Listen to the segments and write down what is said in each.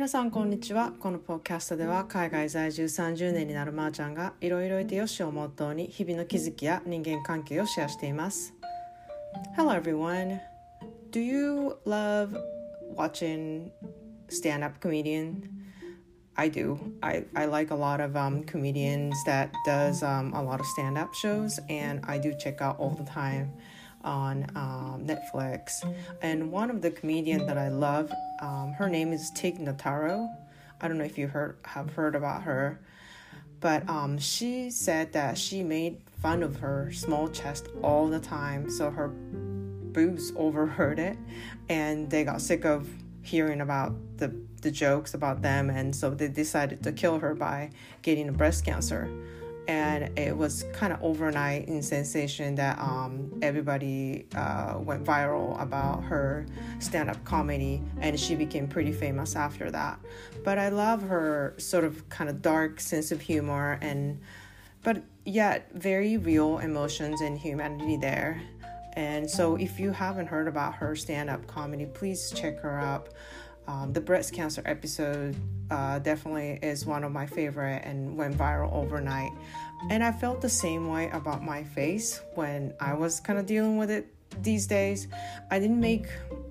皆さんこんにちはこのポッキャストでは海外在住30年になるまーちゃんがいろいろいてよしをモットーに日々の気づきや人間関係をシェアしています Hello everyone Do you love watching stand-up comedian? I do. I, I like a lot of um, comedians that does um, a lot of stand-up shows and I do check out all the time on um, Netflix. And one of the comedian that I love, um, her name is Tig Notaro. I don't know if you heard have heard about her, but um, she said that she made fun of her small chest all the time, so her boobs overheard it, and they got sick of hearing about the the jokes about them, and so they decided to kill her by getting breast cancer and it was kind of overnight in sensation that um, everybody uh, went viral about her stand-up comedy and she became pretty famous after that. But i love her sort of kind of dark sense of humor and but yet very real emotions and humanity there. And so if you haven't heard about her stand-up comedy please check her out um, the breast cancer episode uh, definitely is one of my favorite and went viral overnight. And I felt the same way about my face when I was kind of dealing with it these days. I didn't make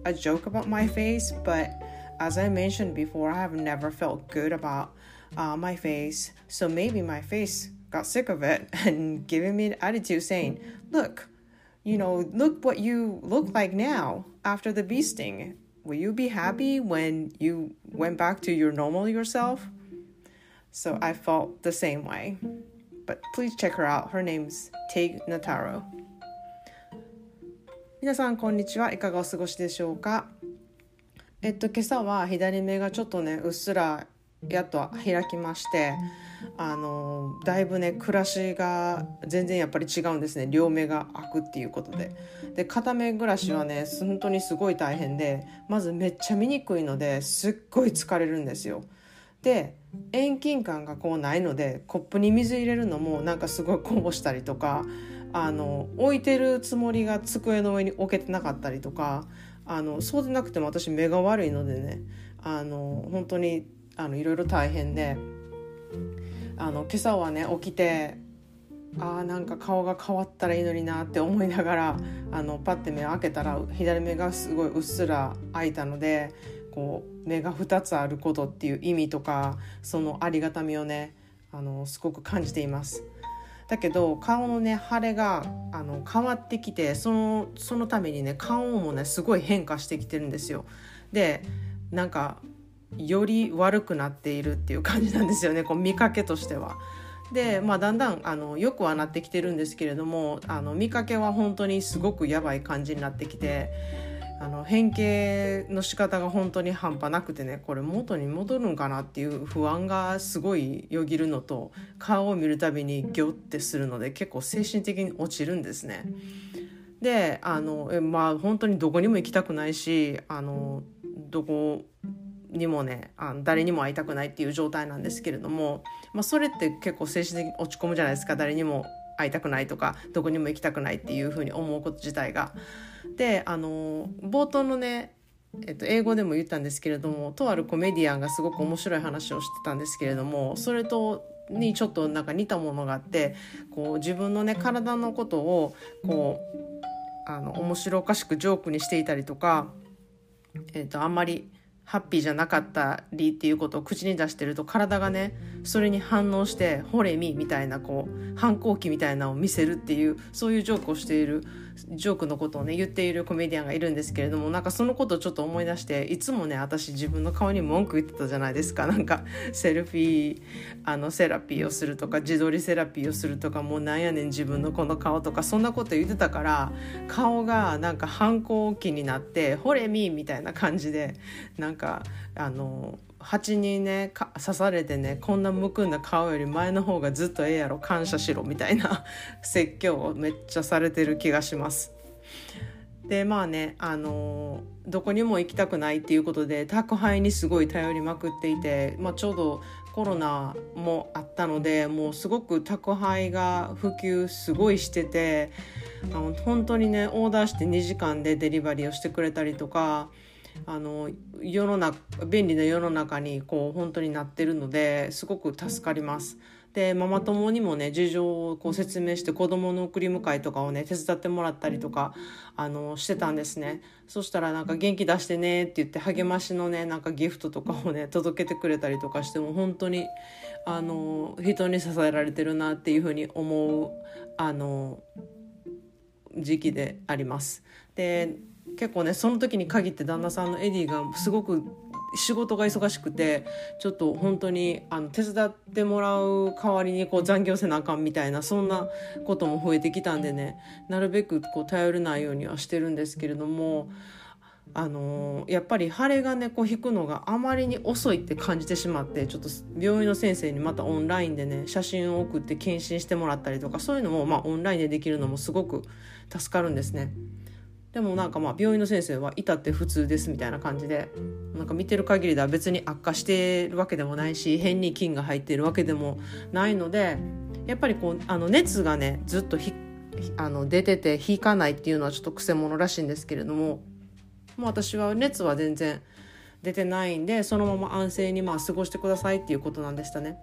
a joke about my face, but as I mentioned before, I have never felt good about uh, my face. So maybe my face got sick of it and giving me an attitude saying, Look, you know, look what you look like now after the bee sting will you be happy when you went back to your normal yourself? So I felt the same way. But please check her out. Her name's Tig Nataro. 皆さんこんにちはいかがお過ごしでしょうかえっと今朝は左目がちょっとねうっすらやっと開きましてあのだいぶね暮らしが全然やっぱり違うんですね。両目が開くっていうことで。で片目暮らしはね本当にすごい大変でまずめっちゃ見にくいのですっごい疲れるんですよ。で遠近感がこうないのでコップに水入れるのもなんかすごいこぼしたりとかあの置いてるつもりが机の上に置けてなかったりとかあのそうでなくても私目が悪いのでねあの本当にあのいろいろ大変であの今朝はね起きてあーなんか顔が変わったらいいのになって思いながらあのパッて目を開けたら左目がすごいうっすら開いたのでこう目が2つあることっていう意味とかそのありがたみをねあのすごく感じています。だけど顔のね腫れがあの変わってきてそのそのためにね顔もねすごい変化してきてるんですよ。でなんかより悪くなっているっていう感じなんですよねこう見かけとしては。で、まあ、だんだんあのよくはなってきてるんですけれどもあの見かけは本当にすごくやばい感じになってきてあの変形の仕方が本当に半端なくてねこれ元に戻るんかなっていう不安がすごいよぎるのと顔を見るたびにギョッてするので結構精神的に落ちるんですね。であのまあ本当にどこにも行きたくないしあのどこにもねあの誰にも会いたくないっていう状態なんですけれども、まあ、それって結構精神的に落ち込むじゃないですか誰にも会いたくないとかどこにも行きたくないっていうふうに思うこと自体が。であの冒頭のねえっと、英語でも言ったんですけれどもとあるコメディアンがすごく面白い話をしてたんですけれどもそれとにちょっとなんか似たものがあってこう自分のね体のことをこうあの面白おかしくジョークにしていたりとか、えっと、あんまりハッピーじゃなかったりっていうことを口に出してると体がねそれに反応して「ほれみ」みたいなこう反抗期みたいなのを見せるっていうそういうジョークをしているジョークのことをね言っているコメディアンがいるんですけれどもなんかそのことをちょっと思い出していつもね私自分の顔に文句言ってたじゃないですか。なんかセルフィーあのセラピーをするとか自撮りセラピーをするとかもうなんやねん自分のこの顔とかそんなこと言ってたから顔がなんか反抗期になって「ほれみ」みたいな感じでなんかあの蜂にね刺されてねこんなむくんだ顔より前の方がずっとええやろ感謝しろみたいな説教をめっちゃされてる気がします。でまあねあのどこにも行きたくないっていうことで宅配にすごい頼りまくっていて、まあ、ちょうどコロナもあったのでもうすごく宅配が普及すごいしててあの本当にねオーダーして2時間でデリバリーをしてくれたりとかあの世の中便利な世の中にこう本当になってるのですごく助かります。でママ友にもね事情をこう説明して子供の送り迎えとかをね手伝ってもらったりとかあのしてたんですねそしたらなんか元気出してねって言って励ましのねなんかギフトとかをね届けてくれたりとかしても本当にあの人に支えられてるなっていうふうに思うあの時期であります。で結構ねその時に限って旦那さんのエディがすごく仕事が忙しくてちょっと本当にあの手伝ってもらう代わりにこう残業せなあかんみたいなそんなことも増えてきたんでねなるべくこう頼れないようにはしてるんですけれども。あの、やっぱり腫れがねこう引くのがあまりに遅いって感じてしまってちょっと病院の先生にまたオンラインでね写真を送って検診してもらったりとかそういうのも、まあ、オンラインでできるのもすごく助かるんですね。でもなんかまあ病院の先生はい「たって普通です」みたいな感じでなんか見てる限りでは別に悪化してるわけでもないし変に菌が入ってるわけでもないのでやっぱりこうあの熱がねずっとひあの出てて引かないっていうのはちょっとくせ者らしいんですけれどももう私は熱は全然出てないんでそのまま安静にまあ過ごしてくださいっていうことなんでしたね。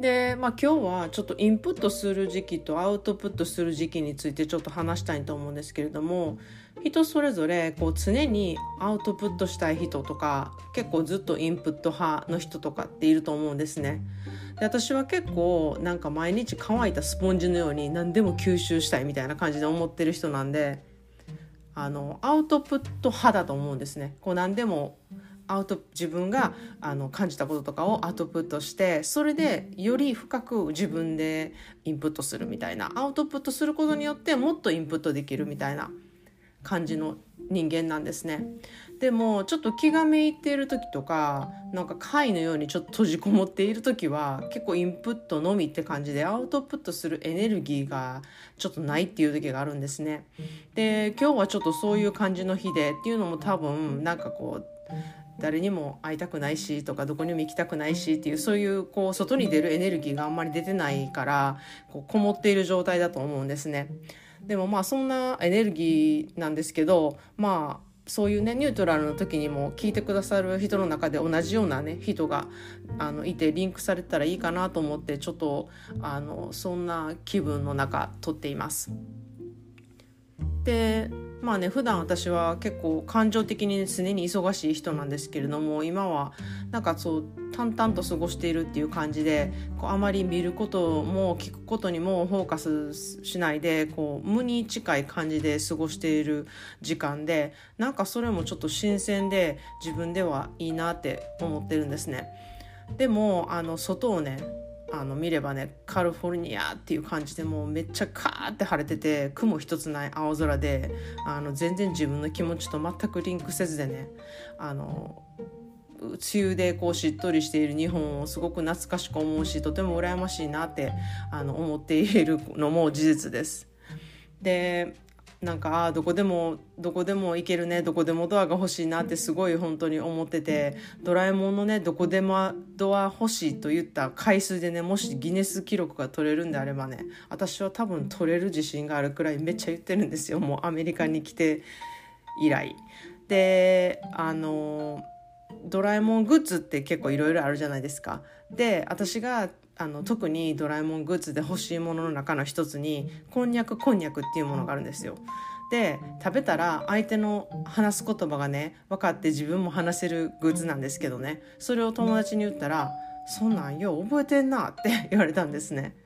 で、まあ、今日はちょっとインプットする時期とアウトプットする時期についてちょっと話したいと思うんですけれども人それぞれこう常にアウトプットしたい人とか結構ずっとインプット派の人とかっていると思うんですね。で私は結構なんか毎日乾いたスポンジのように何でも吸収したいみたいな感じで思ってる人なんであのアウトプット派だと思うんですね。こう何でもアウト自分があの感じたこととかをアウトプットしてそれでより深く自分でインプットするみたいなアウトプットすることによってもっとインプットできるみたいな感じの人間なんですね。でもちょっと気がめいっている時とかなんか貝のようにちょっと閉じこもっている時は結構インプットのみって感じでアウトプットするエネルギーがちょっとないっていう時があるんですね。で今日はちょっとそういう感じの日でっていうのも多分なんかこう誰にも会いたくないしとかどこにも行きたくないしっていうそういうこう外に出るエネルギーがあんまり出てないからこうこもっている状態だと思うんですね。でもまあそんなエネルギーなんですけどまあそういうねニュートラルの時にも聞いてくださる人の中で同じようなね人があのいてリンクされたらいいかなと思ってちょっとあのそんな気分の中撮っています。でまあね普段私は結構感情的に常に忙しい人なんですけれども今はなんかそう淡々と過ごしているっていう感じでこうあまり見ることも聞くことにもフォーカスしないでこう無に近い感じで過ごしている時間でなんかそれもちょっと新鮮で自分ではいいなって思ってるんですね。でもあの外をねあの見ればねカリフォルニアっていう感じでもうめっちゃカーって晴れてて雲一つない青空であの全然自分の気持ちと全くリンクせずでねあの梅雨でこうしっとりしている日本をすごく懐かしく思うしとても羨ましいなってあの思っているのも事実です。でなんかあどこでもどこでも行けるねどこでもドアが欲しいなってすごい本当に思っててドラえもんのねどこでもドア欲しいと言った回数でねもしギネス記録が取れるんであればね私は多分取れる自信があるくらいめっちゃ言ってるんですよもうアメリカに来て以来。であのドラえもんグッズって結構いろいろあるじゃないですか。で私があの特にドラえもんグッズで欲しいものの中の一つにこんにゃくこんにゃくっていうものがあるんですよ。で食べたら相手の話す言葉がね分かって自分も話せるグッズなんですけどねそれを友達に言ったら「そんなんよ覚えてんな」って 言われたんですね。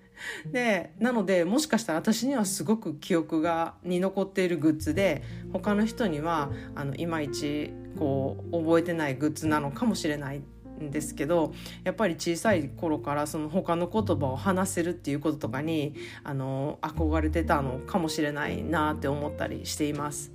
でなのでもしかしたら私にはすごく記憶がに残っているグッズで他の人にはあのいまいちこう覚えてないグッズなのかもしれないんですけどやっぱり小さい頃からその他の言葉を話せるっていうこととかにあの憧れてたのかもしれないなって思ったりしています。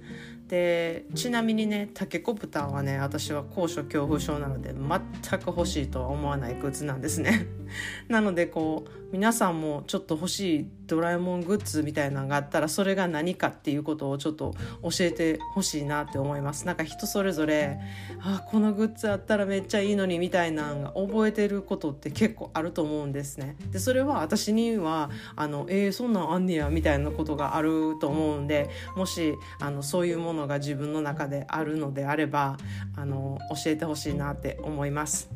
でちなみにねタケコプターはね私は高所恐怖症なので全く欲しいとは思わないグッズなんですね。なのでこう皆さんもちょっと欲しいドラえもんグッズみたいなのがあったらそれが何かっていうことをちょっと教えてほしいなって思います。なんか人それぞれあこのグッズあったらめっちゃいいのにみたいなのが覚えてることって結構あると思うんですね。でそれは私にはあのえー、そんなんあんねやみたいなことがあると思うんでもしあのそういうもののが自分の中であるのであればあの教えてほしいなって思います。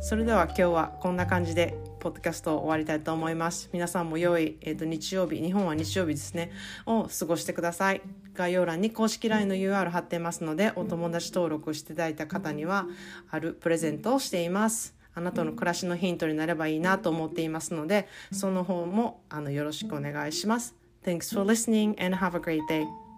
それでは今日はこんな感じでポッドキャストを終わりたいと思います。皆さんも良い、えーと、日曜日日本は日曜日ですねを過ごしてください。概要欄に公式 LINE の UR 貼ってますのでお友達登録していただいた方にはあるプレゼントをしています。あなたの暮らしのヒントになればいいなと思っていますのでその方もあのよろしくお願いします。Thanks for listening and have a great day.